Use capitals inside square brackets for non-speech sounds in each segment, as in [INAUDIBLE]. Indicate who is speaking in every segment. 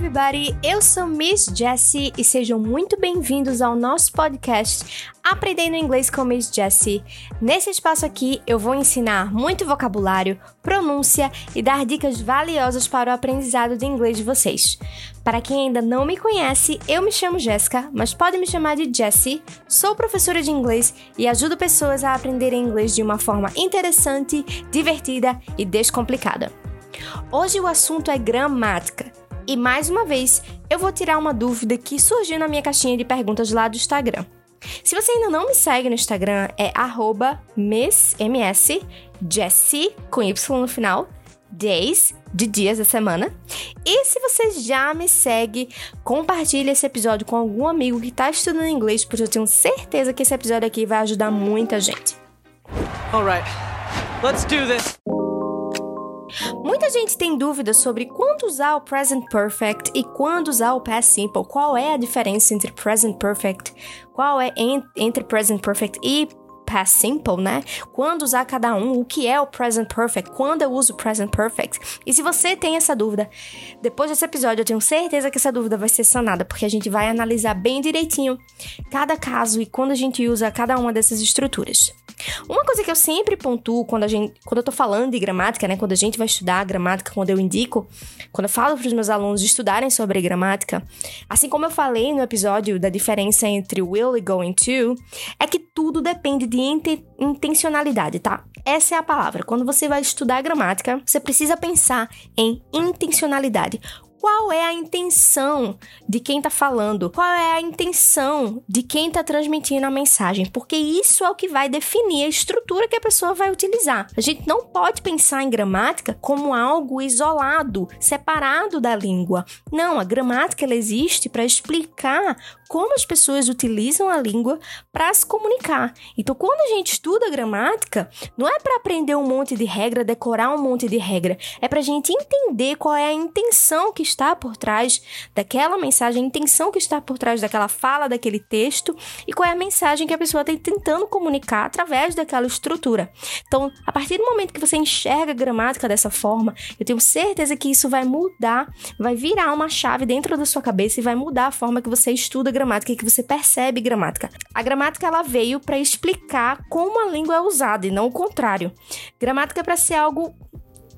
Speaker 1: everybody! Eu sou Miss Jessie e sejam muito bem-vindos ao nosso podcast Aprendendo Inglês com Miss Jessie. Nesse espaço aqui eu vou ensinar muito vocabulário, pronúncia e dar dicas valiosas para o aprendizado de inglês de vocês. Para quem ainda não me conhece, eu me chamo Jéssica, mas pode me chamar de Jessie. Sou professora de inglês e ajudo pessoas a aprenderem inglês de uma forma interessante, divertida e descomplicada. Hoje o assunto é gramática. E mais uma vez, eu vou tirar uma dúvida que surgiu na minha caixinha de perguntas lá do Instagram. Se você ainda não me segue no Instagram, é miss, ms, Jessie, com Y no final, days, de dias da semana. E se você já me segue, compartilhe esse episódio com algum amigo que está estudando inglês, porque eu tenho certeza que esse episódio aqui vai ajudar muita gente. Alright, let's do this. Muita gente tem dúvidas sobre quando usar o present perfect e quando usar o past simple. Qual é a diferença entre present perfect? Qual é entre present perfect e past simple, né? Quando usar cada um, o que é o present perfect, quando eu uso present perfect. E se você tem essa dúvida, depois desse episódio eu tenho certeza que essa dúvida vai ser sanada, porque a gente vai analisar bem direitinho cada caso e quando a gente usa cada uma dessas estruturas. Uma coisa que eu sempre pontuo quando a gente, quando eu tô falando de gramática, né, quando a gente vai estudar gramática, quando eu indico, quando eu falo para os meus alunos estudarem sobre gramática, assim como eu falei no episódio da diferença entre will e going to, é que tudo depende de intencionalidade, tá? Essa é a palavra. Quando você vai estudar gramática, você precisa pensar em intencionalidade qual é a intenção de quem está falando, qual é a intenção de quem está transmitindo a mensagem, porque isso é o que vai definir a estrutura que a pessoa vai utilizar. A gente não pode pensar em gramática como algo isolado, separado da língua. Não, a gramática ela existe para explicar como as pessoas utilizam a língua para se comunicar. Então, quando a gente estuda gramática, não é para aprender um monte de regra, decorar um monte de regra, é para a gente entender qual é a intenção que está por trás daquela mensagem, a intenção que está por trás daquela fala, daquele texto e qual é a mensagem que a pessoa está tentando comunicar através daquela estrutura. Então, a partir do momento que você enxerga a gramática dessa forma, eu tenho certeza que isso vai mudar, vai virar uma chave dentro da sua cabeça e vai mudar a forma que você estuda gramática e que você percebe gramática. A gramática ela veio para explicar como a língua é usada e não o contrário. Gramática é para ser algo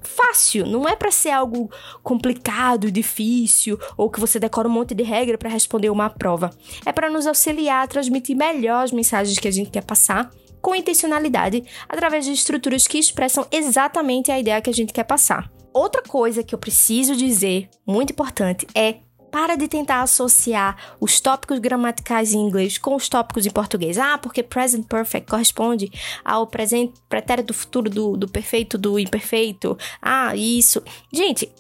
Speaker 1: fácil, não é para ser algo complicado, difícil ou que você decora um monte de regra para responder uma prova. É para nos auxiliar a transmitir melhor as mensagens que a gente quer passar com intencionalidade através de estruturas que expressam exatamente a ideia que a gente quer passar. Outra coisa que eu preciso dizer, muito importante, é para de tentar associar os tópicos gramaticais em inglês com os tópicos em português. Ah, porque present perfect corresponde ao presente, pretérito futuro do, do perfeito, do imperfeito. Ah, isso. Gente,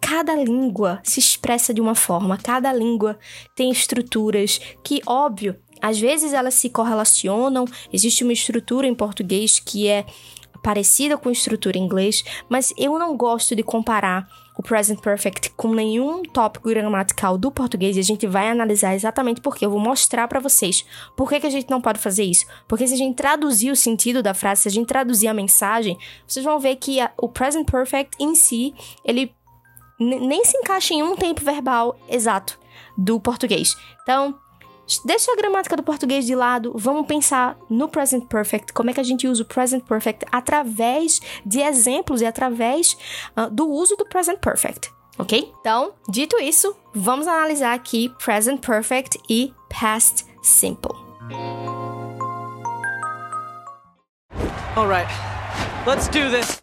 Speaker 1: cada língua se expressa de uma forma, cada língua tem estruturas que, óbvio, às vezes elas se correlacionam. Existe uma estrutura em português que é parecida com a estrutura em inglês, mas eu não gosto de comparar o present perfect com nenhum tópico gramatical do português e a gente vai analisar exatamente porque eu vou mostrar para vocês por que, que a gente não pode fazer isso. Porque se a gente traduzir o sentido da frase, se a gente traduzir a mensagem, vocês vão ver que a, o present perfect em si, ele nem se encaixa em um tempo verbal exato do português. Então, Deixa a gramática do português de lado, vamos pensar no present perfect, como é que a gente usa o present perfect através de exemplos e através uh, do uso do present perfect, ok? Então, dito isso, vamos analisar aqui present perfect e past simple. Alright, let's do this.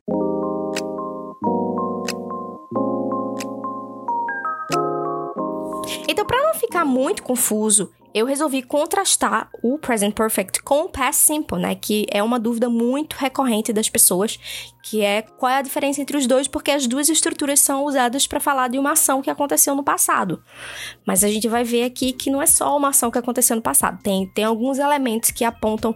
Speaker 1: Então, para não ficar muito confuso, eu resolvi contrastar o present perfect com o past simple, né? Que é uma dúvida muito recorrente das pessoas, que é qual é a diferença entre os dois, porque as duas estruturas são usadas para falar de uma ação que aconteceu no passado. Mas a gente vai ver aqui que não é só uma ação que aconteceu no passado, tem, tem alguns elementos que apontam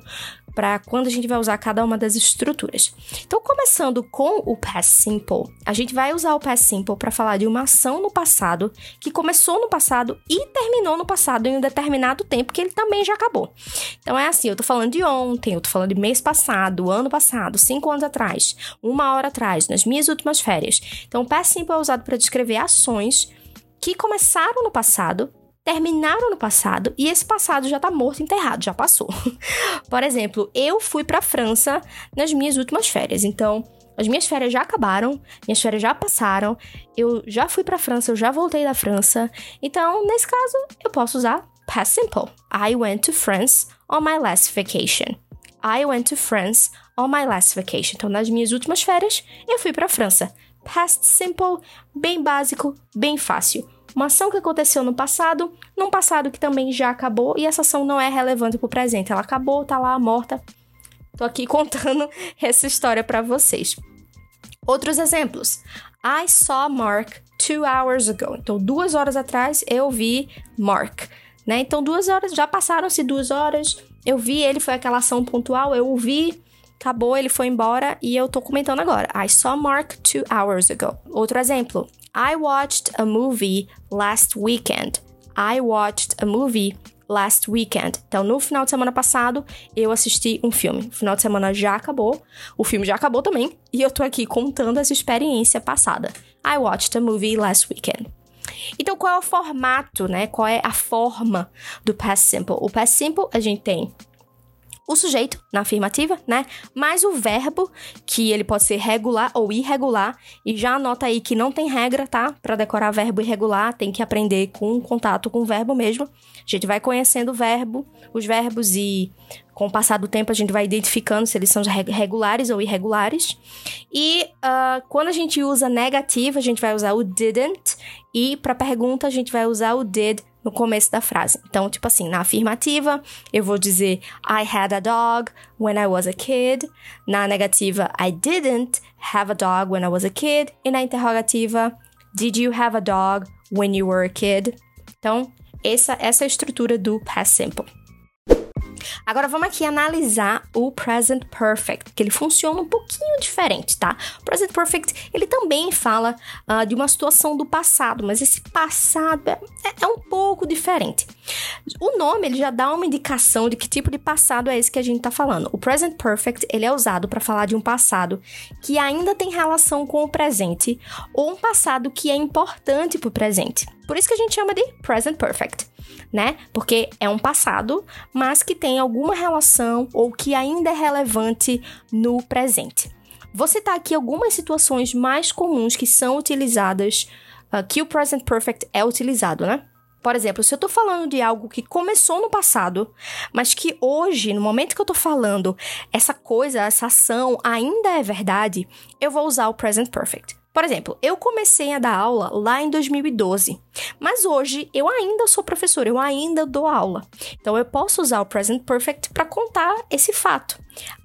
Speaker 1: para quando a gente vai usar cada uma das estruturas. Então, começando com o past simple, a gente vai usar o past simple para falar de uma ação no passado que começou no passado e terminou no passado em um determinado tempo que ele também já acabou. Então é assim, eu tô falando de ontem, eu tô falando de mês passado, ano passado, cinco anos atrás, uma hora atrás, nas minhas últimas férias. Então, o past simple é usado para descrever ações que começaram no passado, terminaram no passado e esse passado já tá morto, enterrado, já passou. [LAUGHS] Por exemplo, eu fui para França nas minhas últimas férias, então as minhas férias já acabaram, minhas férias já passaram, eu já fui para França, eu já voltei da França. Então, nesse caso, eu posso usar past simple. I went to France on my last vacation. I went to France on my last vacation. Então, nas minhas últimas férias, eu fui para França. Past simple, bem básico, bem fácil. Uma ação que aconteceu no passado, num passado que também já acabou, e essa ação não é relevante para o presente. Ela acabou, tá lá, morta. Tô aqui [LAUGHS] contando essa história para vocês. Outros exemplos. I saw Mark two hours ago. Então, duas horas atrás eu vi Mark. Né? Então, duas horas, já passaram-se duas horas. Eu vi ele, foi aquela ação pontual, eu o vi, acabou, ele foi embora e eu tô comentando agora. I saw Mark two hours ago. Outro exemplo. I watched a movie last weekend. I watched a movie last weekend. Então, no final de semana passado, eu assisti um filme. O final de semana já acabou, o filme já acabou também, e eu tô aqui contando essa experiência passada. I watched a movie last weekend. Então, qual é o formato, né? Qual é a forma do past simple? O past simple a gente tem o sujeito na afirmativa, né? Mais o verbo, que ele pode ser regular ou irregular. E já anota aí que não tem regra, tá? Para decorar verbo irregular, tem que aprender com contato com o verbo mesmo. A gente vai conhecendo o verbo, os verbos e com o passar do tempo a gente vai identificando se eles são regulares ou irregulares. E uh, quando a gente usa negativa, a gente vai usar o didn't. E para pergunta, a gente vai usar o did no começo da frase. Então, tipo assim, na afirmativa, eu vou dizer I had a dog when I was a kid. Na negativa, I didn't have a dog when I was a kid. E na interrogativa, Did you have a dog when you were a kid? Então, essa, essa é a estrutura do past simple. Agora vamos aqui analisar o present perfect, que ele funciona um pouquinho diferente, tá? O present perfect, ele também fala uh, de uma situação do passado, mas esse passado é, é, um pouco diferente. O nome, ele já dá uma indicação de que tipo de passado é esse que a gente tá falando. O present perfect, ele é usado para falar de um passado que ainda tem relação com o presente ou um passado que é importante para o presente. Por isso que a gente chama de present perfect né? Porque é um passado, mas que tem alguma relação ou que ainda é relevante no presente. Vou citar aqui algumas situações mais comuns que são utilizadas, uh, que o present perfect é utilizado, né? Por exemplo, se eu tô falando de algo que começou no passado, mas que hoje, no momento que eu tô falando, essa coisa, essa ação ainda é verdade, eu vou usar o present perfect. Por exemplo, eu comecei a dar aula lá em 2012, mas hoje eu ainda sou professora, eu ainda dou aula. Então eu posso usar o present perfect para contar esse fato.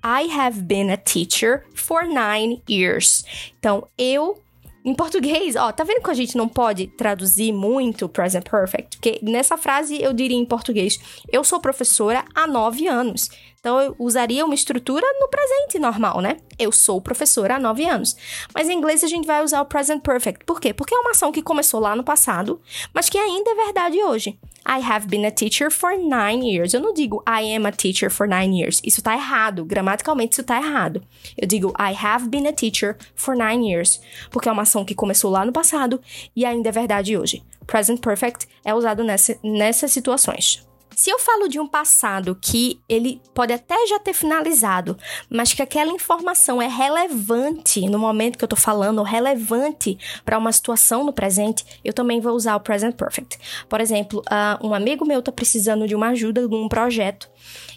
Speaker 1: I have been a teacher for nine years. Então eu em português, ó, tá vendo que a gente não pode traduzir muito present perfect? Porque nessa frase eu diria em português: eu sou professora há nove anos. Então eu usaria uma estrutura no presente normal, né? Eu sou professora há nove anos. Mas em inglês a gente vai usar o present perfect. Por quê? Porque é uma ação que começou lá no passado, mas que ainda é verdade hoje. I have been a teacher for nine years. Eu não digo I am a teacher for nine years. Isso tá errado. Gramaticalmente isso tá errado. Eu digo I have been a teacher for nine years. Porque é uma ação que começou lá no passado e ainda é verdade hoje. Present perfect é usado nessa, nessas situações. Se eu falo de um passado que ele pode até já ter finalizado, mas que aquela informação é relevante no momento que eu tô falando, relevante para uma situação no presente, eu também vou usar o present perfect. Por exemplo, uh, um amigo meu tá precisando de uma ajuda num projeto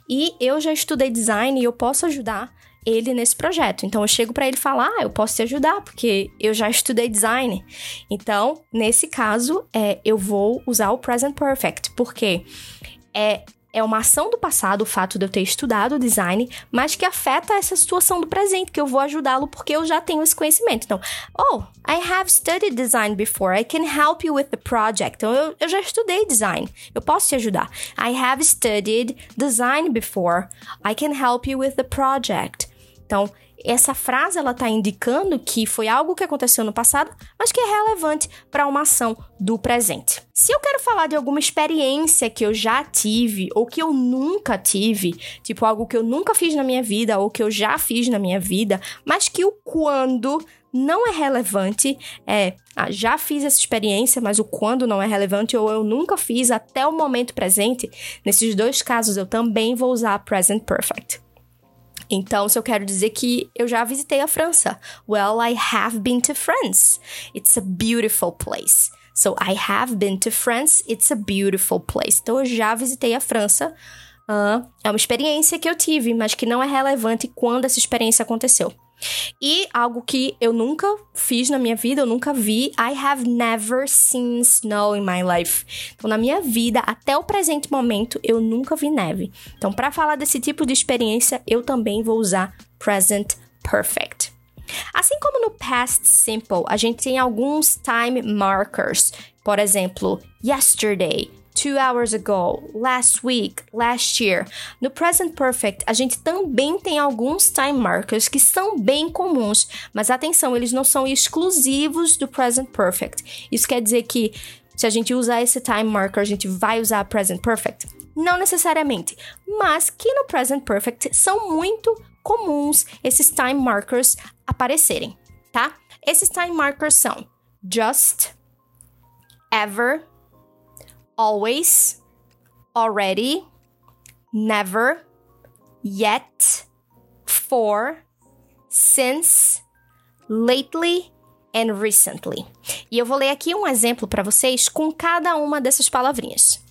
Speaker 1: e eu já estudei design e eu posso ajudar ele nesse projeto. Então eu chego para ele falar, ah, eu posso te ajudar porque eu já estudei design. Então, nesse caso, é, eu vou usar o present perfect, porque é é uma ação do passado, o fato de eu ter estudado design, mas que afeta essa situação do presente, que eu vou ajudá-lo porque eu já tenho esse conhecimento. Então, oh, I have studied design before, I can help you with the project. Então, eu, eu já estudei design, eu posso te ajudar. I have studied design before, I can help you with the project. Então, essa frase ela está indicando que foi algo que aconteceu no passado, mas que é relevante para uma ação do presente. Se eu quero falar de alguma experiência que eu já tive ou que eu nunca tive, tipo algo que eu nunca fiz na minha vida ou que eu já fiz na minha vida, mas que o quando não é relevante, é, ah, já fiz essa experiência, mas o quando não é relevante ou eu nunca fiz até o momento presente, nesses dois casos eu também vou usar present perfect. Então, se eu quero dizer que eu já visitei a França, well, I have been to France. It's a beautiful place. So, I have been to France. It's a beautiful place. Então, eu já visitei a França. Uh, é uma experiência que eu tive, mas que não é relevante quando essa experiência aconteceu. E algo que eu nunca fiz na minha vida, eu nunca vi. I have never seen snow in my life. Então, na minha vida, até o presente momento, eu nunca vi neve. Então, para falar desse tipo de experiência, eu também vou usar present perfect. Assim como no past simple, a gente tem alguns time markers. Por exemplo, yesterday, two hours ago, last week, last year. No present perfect, a gente também tem alguns time markers que são bem comuns, mas atenção, eles não são exclusivos do present perfect. Isso quer dizer que se a gente usar esse time marker, a gente vai usar present perfect? Não necessariamente, mas que no present perfect são muito comuns esses time markers aparecerem, tá? Esses time markers são just, ever, always, already, never, yet, for, since, lately and recently. E eu vou ler aqui um exemplo para vocês com cada uma dessas palavrinhas.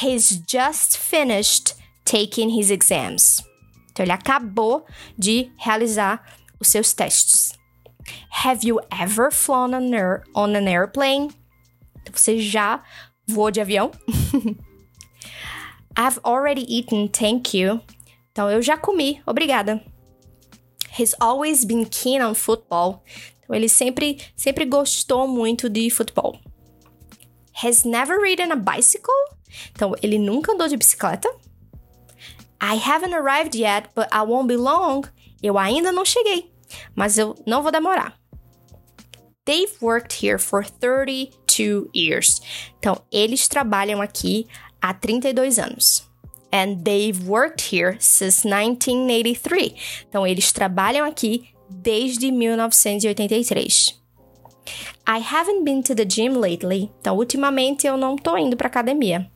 Speaker 1: He's just finished taking his exams. Então ele acabou de realizar os seus testes. Have you ever flown on, on an airplane? Então, você já Voo de avião. [LAUGHS] I've already eaten, thank you. Então eu já comi, obrigada. He's always been keen on football. Então ele sempre, sempre gostou muito de futebol. Has never ridden a bicycle. Então ele nunca andou de bicicleta. I haven't arrived yet, but I won't be long. Eu ainda não cheguei, mas eu não vou demorar. They've worked here for 32 years. Então, eles trabalham aqui há 32 anos. And they've worked here since 1983. Então, eles trabalham aqui desde 1983. I haven't been to the gym lately. Então, ultimamente eu não tô indo pra academia.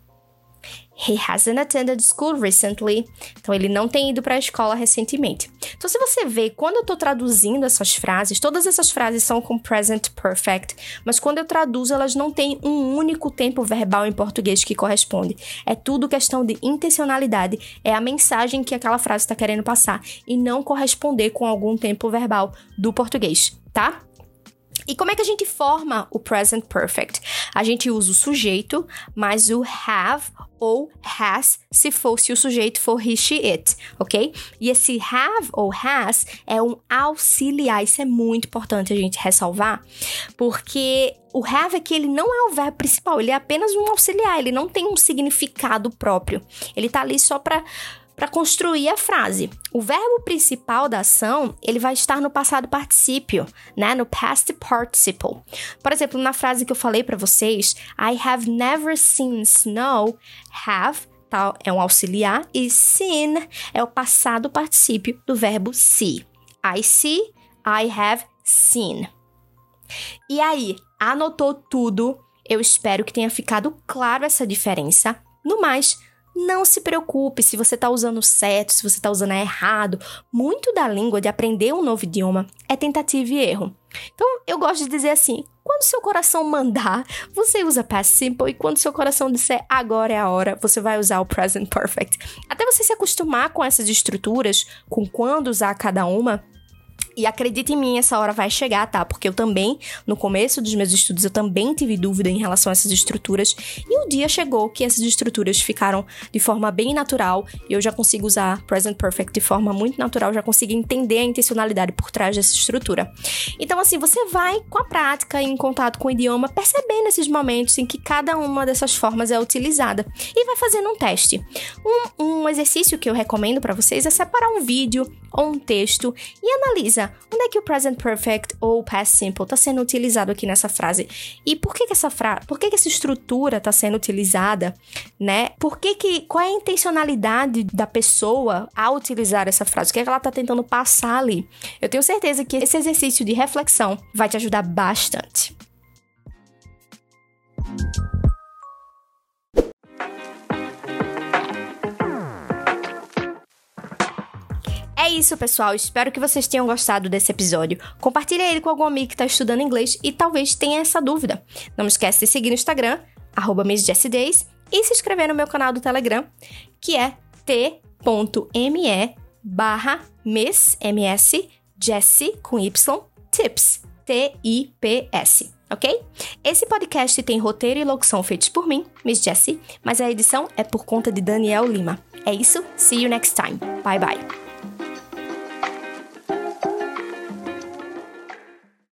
Speaker 1: He hasn't attended school recently. Então, ele não tem ido para a escola recentemente. Então, se você vê, quando eu estou traduzindo essas frases, todas essas frases são com present perfect, mas quando eu traduzo, elas não têm um único tempo verbal em português que corresponde. É tudo questão de intencionalidade, é a mensagem que aquela frase está querendo passar e não corresponder com algum tempo verbal do português, tá? E como é que a gente forma o present perfect? A gente usa o sujeito mais o have ou has se fosse o sujeito for he, she, it, ok? E esse have ou has é um auxiliar. Isso é muito importante a gente ressalvar, porque o have aqui ele não é o verbo principal, ele é apenas um auxiliar, ele não tem um significado próprio. Ele tá ali só para para construir a frase. O verbo principal da ação, ele vai estar no passado particípio, né? No past participle. Por exemplo, na frase que eu falei para vocês, I have never seen snow, have tal é um auxiliar e seen é o passado particípio do verbo see. I see, I have seen. E aí, anotou tudo? Eu espero que tenha ficado claro essa diferença. No mais, não se preocupe se você está usando certo, se você está usando errado. Muito da língua de aprender um novo idioma é tentativa e erro. Então, eu gosto de dizer assim: quando seu coração mandar, você usa past simple, e quando seu coração disser agora é a hora, você vai usar o present perfect. Até você se acostumar com essas estruturas, com quando usar cada uma, E acredite em mim, essa hora vai chegar, tá? Porque eu também, no começo dos meus estudos, eu também tive dúvida em relação a essas estruturas. E o dia chegou que essas estruturas ficaram de forma bem natural. E eu já consigo usar present perfect de forma muito natural, já consigo entender a intencionalidade por trás dessa estrutura. Então, assim, você vai com a prática, em contato com o idioma, percebendo esses momentos em que cada uma dessas formas é utilizada. E vai fazendo um teste. Um, um exercício que eu recomendo para vocês é separar um vídeo ou um texto e analisa onde é que o present perfect ou past simple está sendo utilizado aqui nessa frase e por que, que essa frase, por que, que essa estrutura está sendo utilizada, né? Por que que qual é a intencionalidade da pessoa ao utilizar essa frase? O que, é que ela está tentando passar ali? Eu tenho certeza que esse exercício de reflexão vai te ajudar bastante. É isso, pessoal. Espero que vocês tenham gostado desse episódio. Compartilhe ele com algum amigo que está estudando inglês e talvez tenha essa dúvida. Não esquece de seguir no Instagram, arroba MissJessieDays, e se inscrever no meu canal do Telegram, que é t.me barra Miss, MS, Jessie, com Y, Tips, T-I-P-S ok? Esse podcast tem roteiro e locução feitos por mim, Miss Jessie, mas a edição é por conta de Daniel Lima. É isso, see you next time. Bye bye.